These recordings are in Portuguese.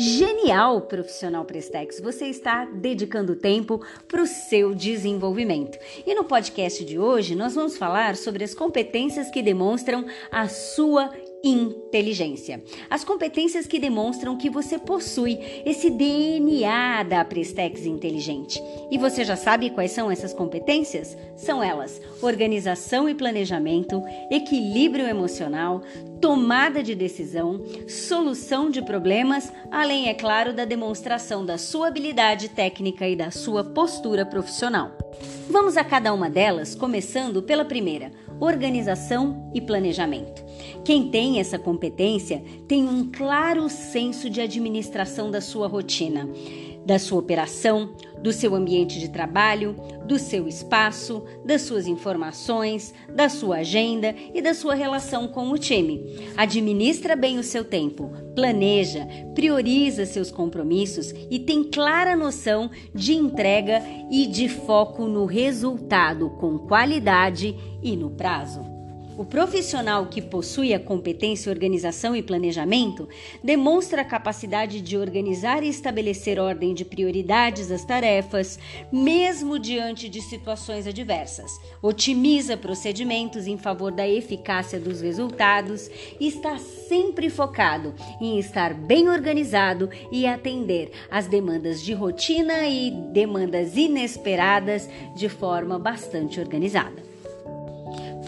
Genial, profissional Prestex! Você está dedicando tempo para o seu desenvolvimento. E no podcast de hoje nós vamos falar sobre as competências que demonstram a sua inteligência. As competências que demonstram que você possui esse DNA da Prestex inteligente. E você já sabe quais são essas competências? São elas: organização e planejamento, equilíbrio emocional, tomada de decisão, solução de problemas, além, é claro, da demonstração da sua habilidade técnica e da sua postura profissional. Vamos a cada uma delas, começando pela primeira: organização e planejamento. Quem tem essa competência tem um claro senso de administração da sua rotina da sua operação, do seu ambiente de trabalho, do seu espaço, das suas informações, da sua agenda e da sua relação com o time. Administra bem o seu tempo, planeja, prioriza seus compromissos e tem clara noção de entrega e de foco no resultado com qualidade e no prazo. O profissional que possui a competência organização e planejamento demonstra a capacidade de organizar e estabelecer ordem de prioridades às tarefas, mesmo diante de situações adversas. Otimiza procedimentos em favor da eficácia dos resultados e está sempre focado em estar bem organizado e atender às demandas de rotina e demandas inesperadas de forma bastante organizada.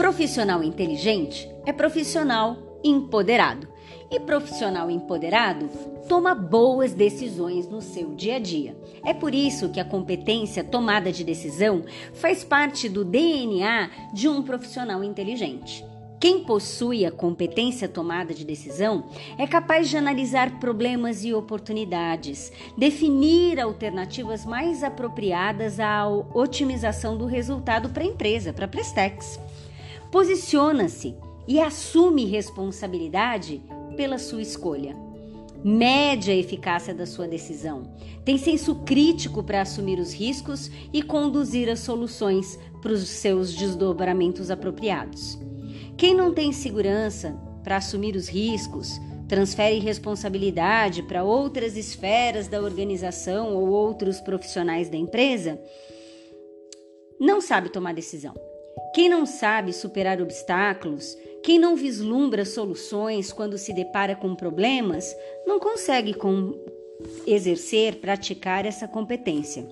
Profissional inteligente é profissional empoderado. E profissional empoderado toma boas decisões no seu dia a dia. É por isso que a competência tomada de decisão faz parte do DNA de um profissional inteligente. Quem possui a competência tomada de decisão é capaz de analisar problemas e oportunidades, definir alternativas mais apropriadas à otimização do resultado para a empresa, para a Prestex. Posiciona-se e assume responsabilidade pela sua escolha. Mede a eficácia da sua decisão. Tem senso crítico para assumir os riscos e conduzir as soluções para os seus desdobramentos apropriados. Quem não tem segurança para assumir os riscos, transfere responsabilidade para outras esferas da organização ou outros profissionais da empresa, não sabe tomar decisão. Quem não sabe superar obstáculos, quem não vislumbra soluções quando se depara com problemas, não consegue com exercer, praticar essa competência.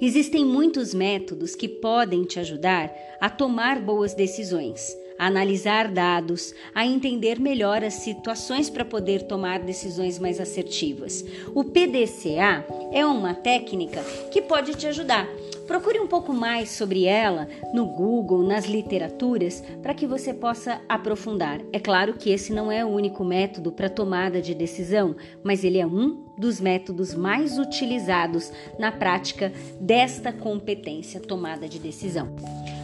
Existem muitos métodos que podem te ajudar a tomar boas decisões, a analisar dados, a entender melhor as situações para poder tomar decisões mais assertivas. O PDCA é uma técnica que pode te ajudar Procure um pouco mais sobre ela no Google, nas literaturas, para que você possa aprofundar. É claro que esse não é o único método para tomada de decisão, mas ele é um dos métodos mais utilizados na prática desta competência tomada de decisão.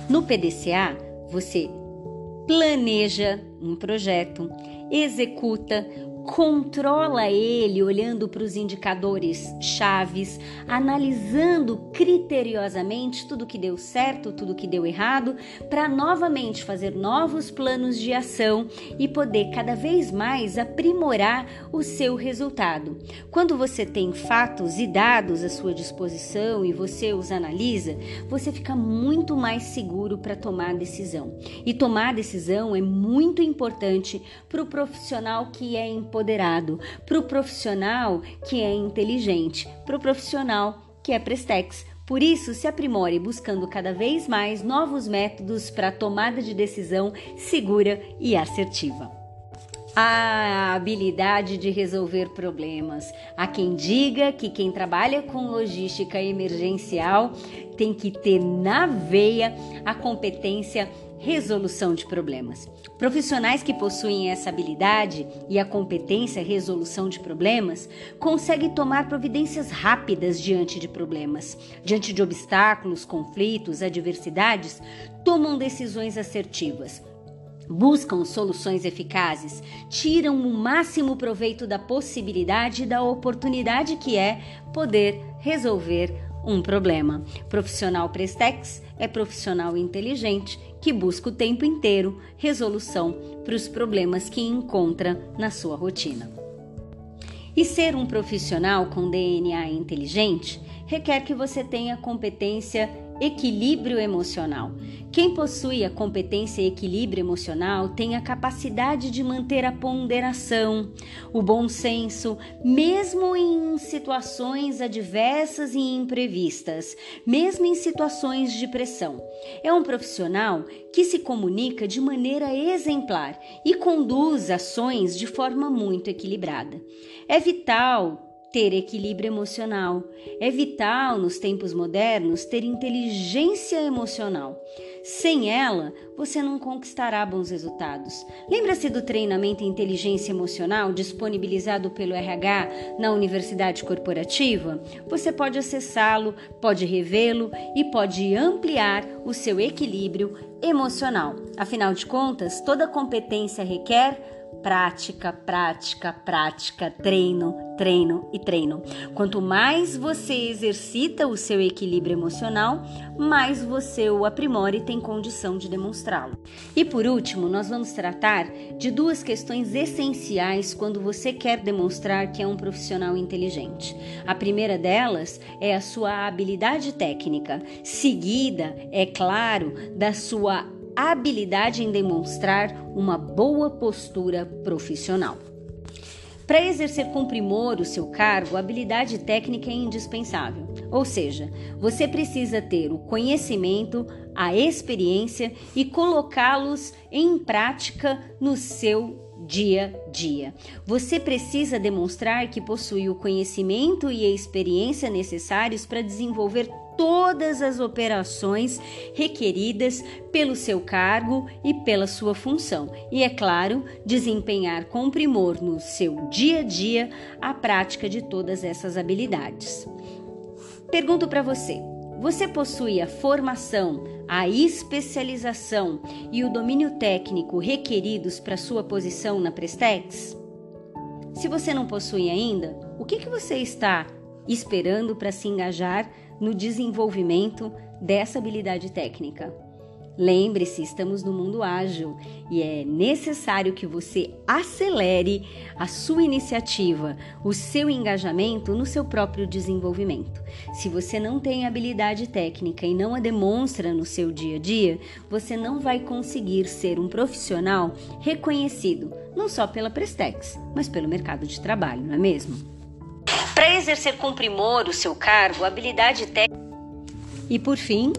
No PDCA, você planeja um projeto, executa, controla ele olhando para os indicadores chaves, analisando criteriosamente tudo que deu certo, tudo que deu errado, para novamente fazer novos planos de ação e poder cada vez mais aprimorar o seu resultado. Quando você tem fatos e dados à sua disposição e você os analisa, você fica muito mais seguro para tomar decisão. E tomar decisão é muito importante para o profissional que é empoderado, para o profissional que é inteligente, para o profissional que é Prestex. Por isso, se aprimore buscando cada vez mais novos métodos para tomada de decisão segura e assertiva. A habilidade de resolver problemas. Há quem diga que quem trabalha com logística emergencial tem que ter na veia a competência resolução de problemas. Profissionais que possuem essa habilidade e a competência resolução de problemas conseguem tomar providências rápidas diante de problemas, diante de obstáculos, conflitos, adversidades, tomam decisões assertivas. Buscam soluções eficazes, tiram o máximo proveito da possibilidade e da oportunidade que é poder resolver um problema. Profissional Prestex é profissional inteligente que busca o tempo inteiro resolução para os problemas que encontra na sua rotina. E ser um profissional com DNA inteligente requer que você tenha competência equilíbrio emocional. Quem possui a competência equilíbrio emocional tem a capacidade de manter a ponderação, o bom senso, mesmo em situações adversas e imprevistas, mesmo em situações de pressão. É um profissional que se comunica de maneira exemplar e conduz ações de forma muito equilibrada. É vital ter equilíbrio emocional. É vital nos tempos modernos ter inteligência emocional. Sem ela, você não conquistará bons resultados. Lembra-se do treinamento em inteligência emocional disponibilizado pelo RH na Universidade Corporativa? Você pode acessá-lo, pode revê-lo e pode ampliar o seu equilíbrio emocional. Afinal de contas, toda competência requer prática, prática, prática, treino, treino e treino. Quanto mais você exercita o seu equilíbrio emocional, mais você o aprimora e tem condição de demonstrá-lo. E por último, nós vamos tratar de duas questões essenciais quando você quer demonstrar que é um profissional inteligente. A primeira delas é a sua habilidade técnica, seguida, é claro, da sua habilidade em demonstrar uma boa postura profissional. Para exercer com primor o seu cargo, a habilidade técnica é indispensável. Ou seja, você precisa ter o conhecimento, a experiência e colocá-los em prática no seu dia a dia. Você precisa demonstrar que possui o conhecimento e a experiência necessários para desenvolver todas as operações requeridas pelo seu cargo e pela sua função. E é claro, desempenhar com primor no seu dia a dia a prática de todas essas habilidades. Pergunto para você: você possui a formação, a especialização e o domínio técnico requeridos para sua posição na Prestex? Se você não possui ainda, o que, que você está esperando para se engajar no desenvolvimento dessa habilidade técnica. Lembre-se, estamos no mundo ágil e é necessário que você acelere a sua iniciativa, o seu engajamento no seu próprio desenvolvimento. Se você não tem habilidade técnica e não a demonstra no seu dia a dia, você não vai conseguir ser um profissional reconhecido, não só pela Prestex, mas pelo mercado de trabalho, não é mesmo? Para exercer com primor o seu cargo, habilidade técnica. E por fim,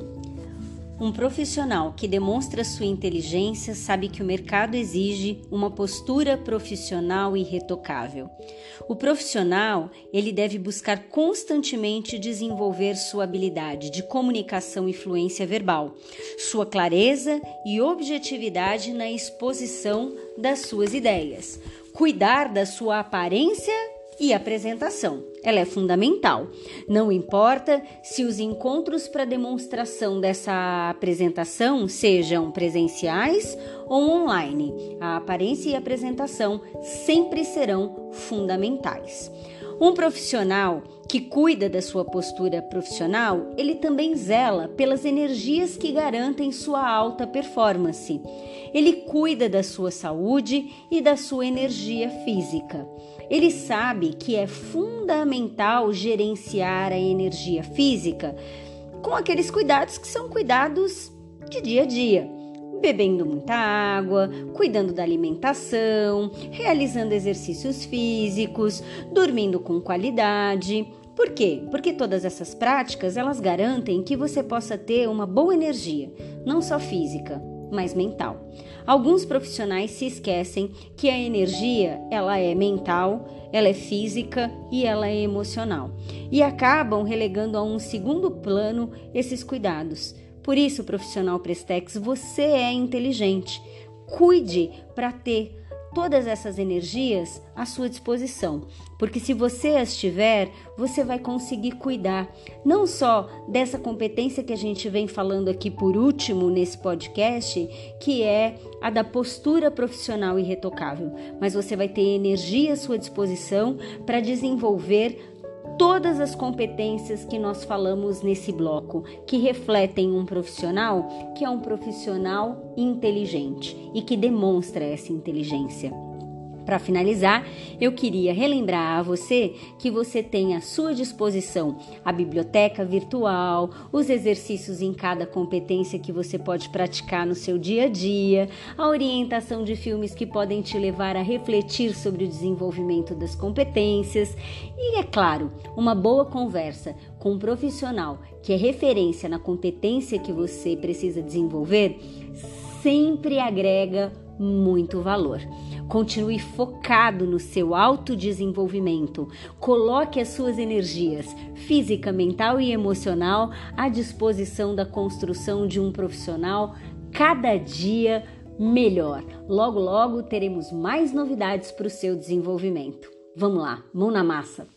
um profissional que demonstra sua inteligência sabe que o mercado exige uma postura profissional irretocável. O profissional, ele deve buscar constantemente desenvolver sua habilidade de comunicação e fluência verbal, sua clareza e objetividade na exposição das suas ideias, cuidar da sua aparência e apresentação. Ela é fundamental. Não importa se os encontros para demonstração dessa apresentação sejam presenciais ou online, a aparência e a apresentação sempre serão fundamentais. Um profissional que cuida da sua postura profissional, ele também zela pelas energias que garantem sua alta performance. Ele cuida da sua saúde e da sua energia física. Ele sabe que é fundamental gerenciar a energia física com aqueles cuidados que são cuidados de dia a dia. Bebendo muita água, cuidando da alimentação, realizando exercícios físicos, dormindo com qualidade. Por quê? Porque todas essas práticas, elas garantem que você possa ter uma boa energia, não só física, mas mental. Alguns profissionais se esquecem que a energia, ela é mental, ela é física e ela é emocional, e acabam relegando a um segundo plano esses cuidados. Por isso, profissional Prestex, você é inteligente. Cuide para ter todas essas energias à sua disposição, porque se você as tiver, você vai conseguir cuidar. Não só dessa competência que a gente vem falando aqui por último nesse podcast, que é a da postura profissional irretocável, mas você vai ter energia à sua disposição para desenvolver todas as competências que nós falamos nesse bloco, que refletem um profissional que é um profissional inteligente e que demonstra essa inteligência. Para finalizar, eu queria relembrar a você que você tem à sua disposição a biblioteca virtual, os exercícios em cada competência que você pode praticar no seu dia a dia, a orientação de filmes que podem te levar a refletir sobre o desenvolvimento das competências e, é claro, uma boa conversa com um profissional que é referência na competência que você precisa desenvolver sempre agrega muito valor. Continue focado no seu autodesenvolvimento. Coloque as suas energias física, mental e emocional à disposição da construção de um profissional cada dia melhor. Logo, logo teremos mais novidades para o seu desenvolvimento. Vamos lá, mão na massa!